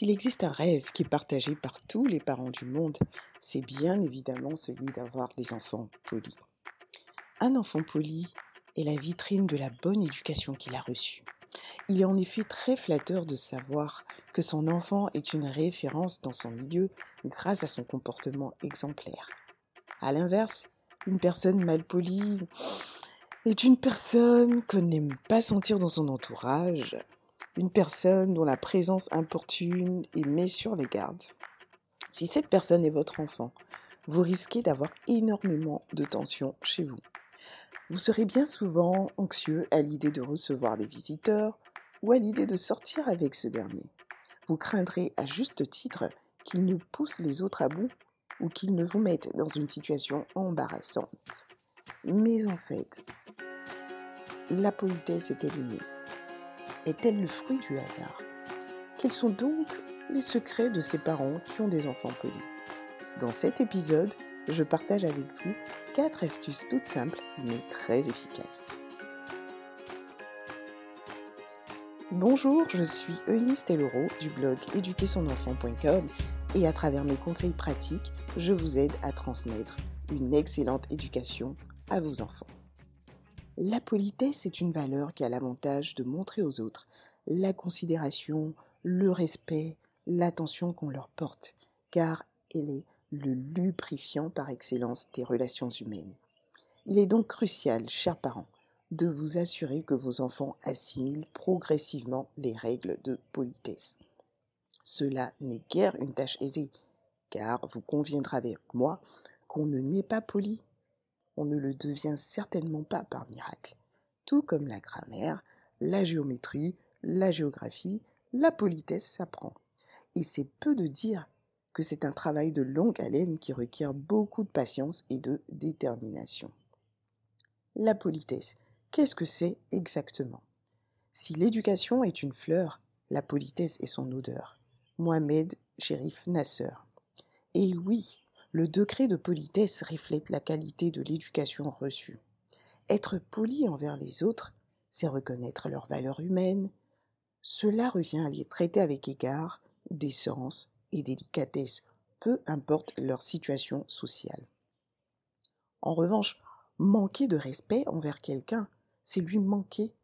S'il existe un rêve qui est partagé par tous les parents du monde, c'est bien évidemment celui d'avoir des enfants polis. Un enfant poli est la vitrine de la bonne éducation qu'il a reçue. Il est en effet très flatteur de savoir que son enfant est une référence dans son milieu grâce à son comportement exemplaire. A l'inverse, une personne mal polie est une personne qu'on n'aime pas sentir dans son entourage, une personne dont la présence importune et met sur les gardes. Si cette personne est votre enfant, vous risquez d'avoir énormément de tension chez vous. Vous serez bien souvent anxieux à l'idée de recevoir des visiteurs ou à l'idée de sortir avec ce dernier. Vous craindrez à juste titre qu'il ne pousse les autres à bout ou qu'il ne vous mette dans une situation embarrassante. Mais en fait, la politesse est-elle innée Est-elle le fruit du hasard? Quels sont donc les secrets de ces parents qui ont des enfants polis? Dans cet épisode, je partage avec vous 4 astuces toutes simples mais très efficaces. Bonjour, je suis Eunice Tellero du blog éduquersonenfant.com et à travers mes conseils pratiques, je vous aide à transmettre une excellente éducation à vos enfants. La politesse est une valeur qui a l'avantage de montrer aux autres la considération, le respect, l'attention qu'on leur porte, car elle est le lubrifiant par excellence des relations humaines. Il est donc crucial, chers parents, de vous assurer que vos enfants assimilent progressivement les règles de politesse. Cela n'est guère une tâche aisée, car vous conviendrez avec moi qu'on ne n'est pas poli. On ne le devient certainement pas par miracle. Tout comme la grammaire, la géométrie, la géographie, la politesse s'apprend. Et c'est peu de dire que c'est un travail de longue haleine qui requiert beaucoup de patience et de détermination. La politesse, qu'est-ce que c'est exactement? Si l'éducation est une fleur, la politesse est son odeur. Mohamed Sherif Nasser. Et oui, le degré de politesse reflète la qualité de l'éducation reçue. Être poli envers les autres, c'est reconnaître leurs valeurs humaines. Cela revient à les traiter avec égard, décence et délicatesse, peu importe leur situation sociale. En revanche, manquer de respect envers quelqu'un, c'est lui manquer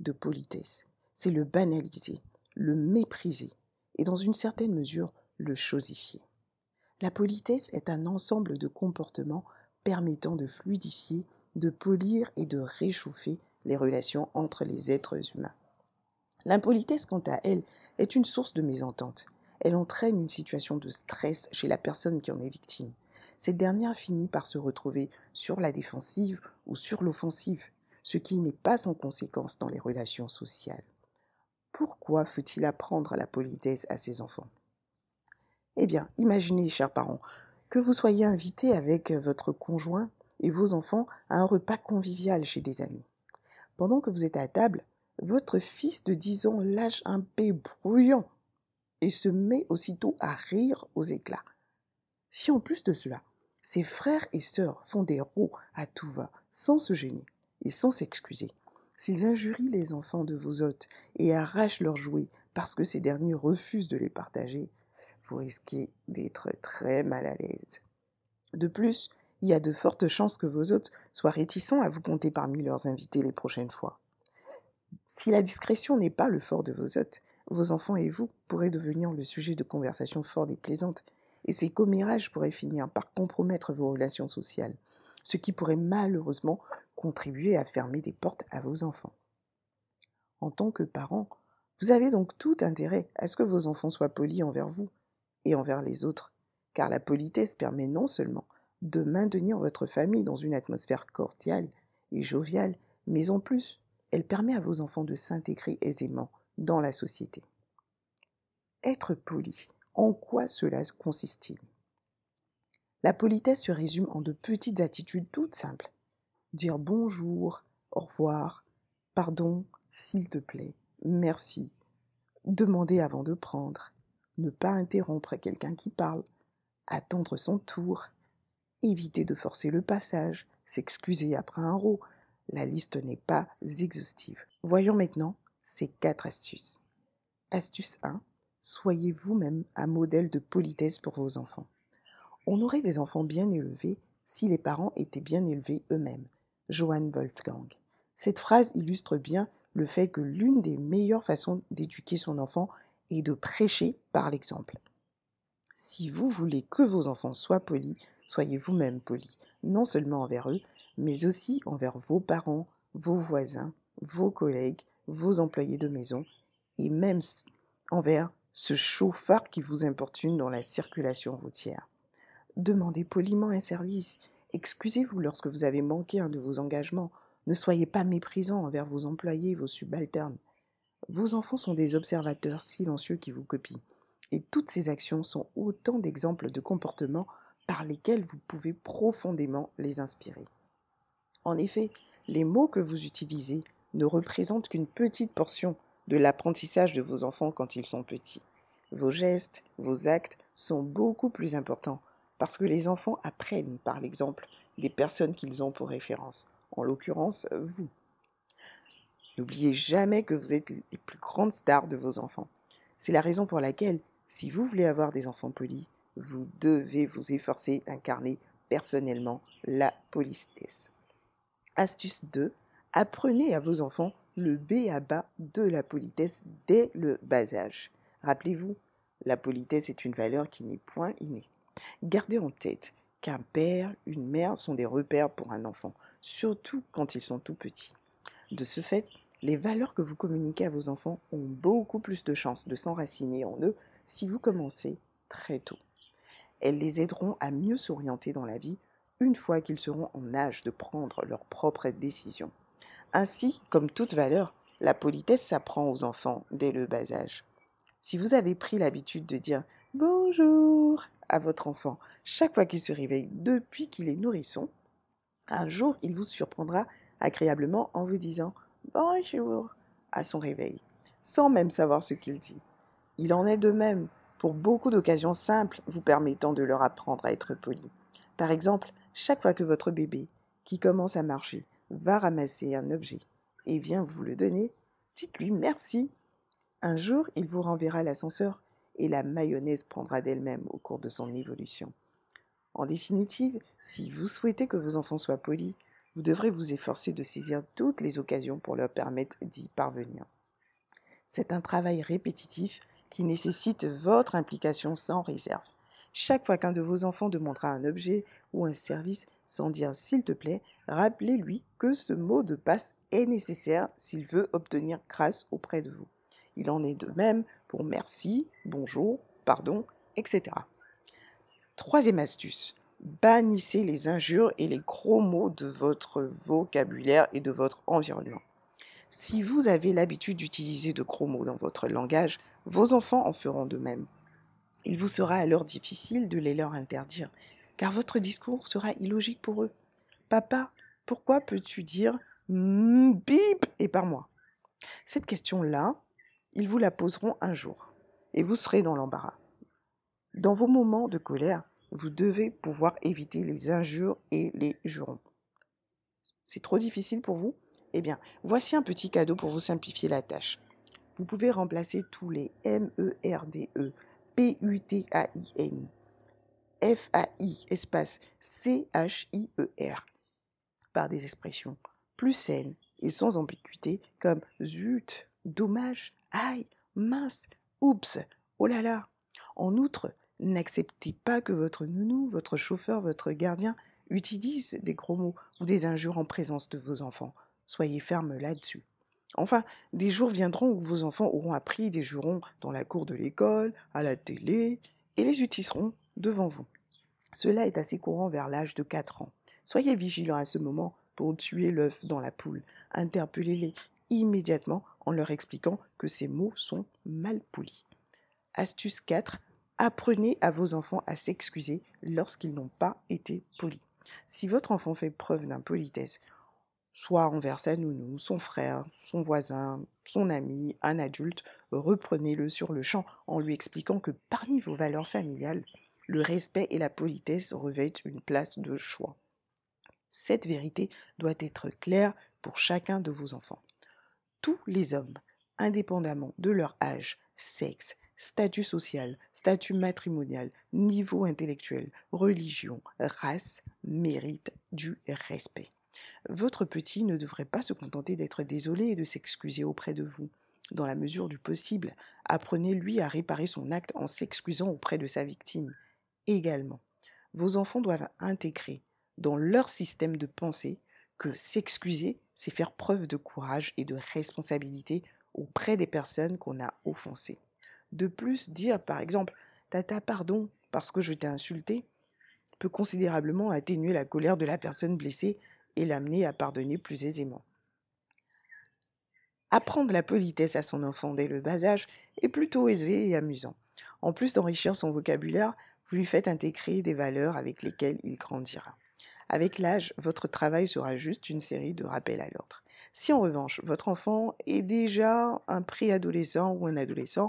de politesse, c'est le banaliser, le mépriser et dans une certaine mesure le chosifier. La politesse est un ensemble de comportements permettant de fluidifier, de polir et de réchauffer les relations entre les êtres humains. L'impolitesse, quant à elle, est une source de mésentente elle entraîne une situation de stress chez la personne qui en est victime. Cette dernière finit par se retrouver sur la défensive ou sur l'offensive, ce qui n'est pas sans conséquence dans les relations sociales. Pourquoi faut-il apprendre la politesse à ses enfants? Eh bien, imaginez, chers parents, que vous soyez invité avec votre conjoint et vos enfants à un repas convivial chez des amis. Pendant que vous êtes à table, votre fils de 10 ans lâche un paix bruyant et se met aussitôt à rire aux éclats. Si en plus de cela, ses frères et sœurs font des roues à tout va, sans se gêner et sans s'excuser, s'ils injurient les enfants de vos hôtes et arrachent leurs jouets parce que ces derniers refusent de les partager, vous risquez d'être très mal à l'aise. De plus, il y a de fortes chances que vos hôtes soient réticents à vous compter parmi leurs invités les prochaines fois. Si la discrétion n'est pas le fort de vos hôtes, vos enfants et vous pourrez devenir le sujet de conversations fortes et plaisantes, et ces commérages pourraient finir par compromettre vos relations sociales, ce qui pourrait malheureusement contribuer à fermer des portes à vos enfants. En tant que parent, vous avez donc tout intérêt à ce que vos enfants soient polis envers vous et envers les autres, car la politesse permet non seulement de maintenir votre famille dans une atmosphère cordiale et joviale, mais en plus, elle permet à vos enfants de s'intégrer aisément dans la société. Être poli, en quoi cela consiste-t-il? La politesse se résume en de petites attitudes toutes simples. Dire bonjour, au revoir, pardon, s'il te plaît, merci, demander avant de prendre, ne pas interrompre quelqu'un qui parle, attendre son tour, éviter de forcer le passage, s'excuser après un rot. La liste n'est pas exhaustive. Voyons maintenant ces quatre astuces. Astuce 1. soyez vous-même un modèle de politesse pour vos enfants. On aurait des enfants bien élevés si les parents étaient bien élevés eux-mêmes. Johann Wolfgang. Cette phrase illustre bien le fait que l'une des meilleures façons d'éduquer son enfant est de prêcher par l'exemple. Si vous voulez que vos enfants soient polis, soyez vous-même polis, non seulement envers eux, mais aussi envers vos parents, vos voisins, vos collègues, vos employés de maison, et même envers ce chauffard qui vous importune dans la circulation routière. Demandez poliment un service, excusez-vous lorsque vous avez manqué un de vos engagements, ne soyez pas méprisant envers vos employés, vos subalternes. Vos enfants sont des observateurs silencieux qui vous copient. Et toutes ces actions sont autant d'exemples de comportements par lesquels vous pouvez profondément les inspirer. En effet, les mots que vous utilisez ne représentent qu'une petite portion de l'apprentissage de vos enfants quand ils sont petits. Vos gestes, vos actes sont beaucoup plus importants parce que les enfants apprennent par l'exemple des personnes qu'ils ont pour référence, en l'occurrence vous. N'oubliez jamais que vous êtes les plus grandes stars de vos enfants. C'est la raison pour laquelle si vous voulez avoir des enfants polis, vous devez vous efforcer d'incarner personnellement la politesse. Astuce 2. Apprenez à vos enfants le B à bas de la politesse dès le bas âge. Rappelez-vous, la politesse est une valeur qui n'est point innée. Gardez en tête qu'un père, une mère sont des repères pour un enfant, surtout quand ils sont tout petits. De ce fait, les valeurs que vous communiquez à vos enfants ont beaucoup plus de chances de s'enraciner en eux si vous commencez très tôt. Elles les aideront à mieux s'orienter dans la vie une fois qu'ils seront en âge de prendre leurs propres décisions. Ainsi, comme toute valeur, la politesse s'apprend aux enfants dès le bas âge. Si vous avez pris l'habitude de dire bonjour à votre enfant chaque fois qu'il se réveille depuis qu'il est nourrisson, un jour il vous surprendra agréablement en vous disant bonjour à son réveil, sans même savoir ce qu'il dit. Il en est de même pour beaucoup d'occasions simples vous permettant de leur apprendre à être poli. Par exemple, chaque fois que votre bébé, qui commence à marcher, va ramasser un objet et vient vous le donner, dites-lui merci. Un jour, il vous renverra l'ascenseur et la mayonnaise prendra d'elle-même au cours de son évolution. En définitive, si vous souhaitez que vos enfants soient polis, vous devrez vous efforcer de saisir toutes les occasions pour leur permettre d'y parvenir. C'est un travail répétitif qui nécessite votre implication sans réserve. Chaque fois qu'un de vos enfants demandera un objet ou un service sans dire s'il te plaît, rappelez-lui que ce mot de passe est nécessaire s'il veut obtenir grâce auprès de vous. Il en est de même pour merci, bonjour, pardon, etc. Troisième astuce, bannissez les injures et les gros mots de votre vocabulaire et de votre environnement. Si vous avez l'habitude d'utiliser de gros mots dans votre langage, vos enfants en feront de même. Il vous sera alors difficile de les leur interdire, car votre discours sera illogique pour eux. Papa, pourquoi peux-tu dire bip et par moi? Cette question-là, ils vous la poseront un jour, et vous serez dans l'embarras. Dans vos moments de colère, vous devez pouvoir éviter les injures et les jurons. C'est trop difficile pour vous? Eh bien, voici un petit cadeau pour vous simplifier la tâche. Vous pouvez remplacer tous les M-E-R-D-E, P-U-T-A-I-N, F-A-I, espace C-H-I-E-R, par des expressions plus saines et sans ambiguïté comme zut, dommage, aïe, mince, oups, oh là là. En outre, N'acceptez pas que votre nounou, votre chauffeur, votre gardien utilisent des gros mots ou des injures en présence de vos enfants. Soyez ferme là-dessus. Enfin, des jours viendront où vos enfants auront appris des jurons dans la cour de l'école, à la télé, et les utiliseront devant vous. Cela est assez courant vers l'âge de 4 ans. Soyez vigilants à ce moment pour tuer l'œuf dans la poule. Interpellez-les immédiatement en leur expliquant que ces mots sont mal polis. Astuce 4. Apprenez à vos enfants à s'excuser lorsqu'ils n'ont pas été polis. Si votre enfant fait preuve d'impolitesse, soit envers sa nounou, son frère, son voisin, son ami, un adulte, reprenez-le sur le champ en lui expliquant que parmi vos valeurs familiales, le respect et la politesse revêtent une place de choix. Cette vérité doit être claire pour chacun de vos enfants. Tous les hommes, indépendamment de leur âge, sexe, statut social, statut matrimonial, niveau intellectuel, religion, race méritent du respect. Votre petit ne devrait pas se contenter d'être désolé et de s'excuser auprès de vous. Dans la mesure du possible, apprenez-lui à réparer son acte en s'excusant auprès de sa victime. Également, vos enfants doivent intégrer dans leur système de pensée que s'excuser, c'est faire preuve de courage et de responsabilité auprès des personnes qu'on a offensées. De plus, dire par exemple Tata, pardon parce que je t'ai insulté peut considérablement atténuer la colère de la personne blessée et l'amener à pardonner plus aisément. Apprendre la politesse à son enfant dès le bas âge est plutôt aisé et amusant. En plus d'enrichir son vocabulaire, vous lui faites intégrer des valeurs avec lesquelles il grandira. Avec l'âge, votre travail sera juste une série de rappels à l'ordre. Si en revanche, votre enfant est déjà un préadolescent ou un adolescent,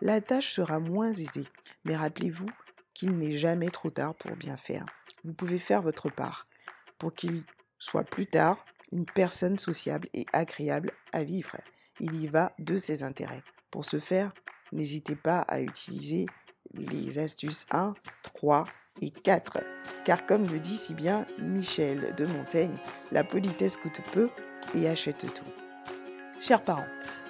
la tâche sera moins aisée. Mais rappelez-vous qu'il n'est jamais trop tard pour bien faire. Vous pouvez faire votre part pour qu'il soit plus tard une personne sociable et agréable à vivre. Il y va de ses intérêts. Pour ce faire, n'hésitez pas à utiliser les astuces 1, 3 et 4. Car comme le dit si bien Michel de Montaigne, la politesse coûte peu et achète tout. Chers parents,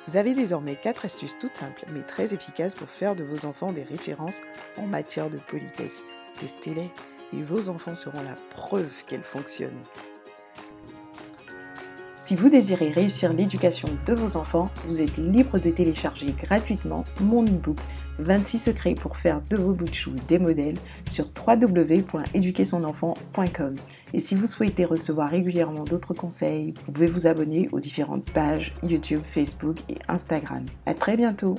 vous avez désormais 4 astuces toutes simples mais très efficaces pour faire de vos enfants des références en matière de politesse. Testez-les et vos enfants seront la preuve qu'elles fonctionnent. Si vous désirez réussir l'éducation de vos enfants, vous êtes libre de télécharger gratuitement mon e-book 26 secrets pour faire de vos bouts de chou des modèles sur www.éduquersonenfant.com. Et si vous souhaitez recevoir régulièrement d'autres conseils, vous pouvez vous abonner aux différentes pages YouTube, Facebook et Instagram. À très bientôt!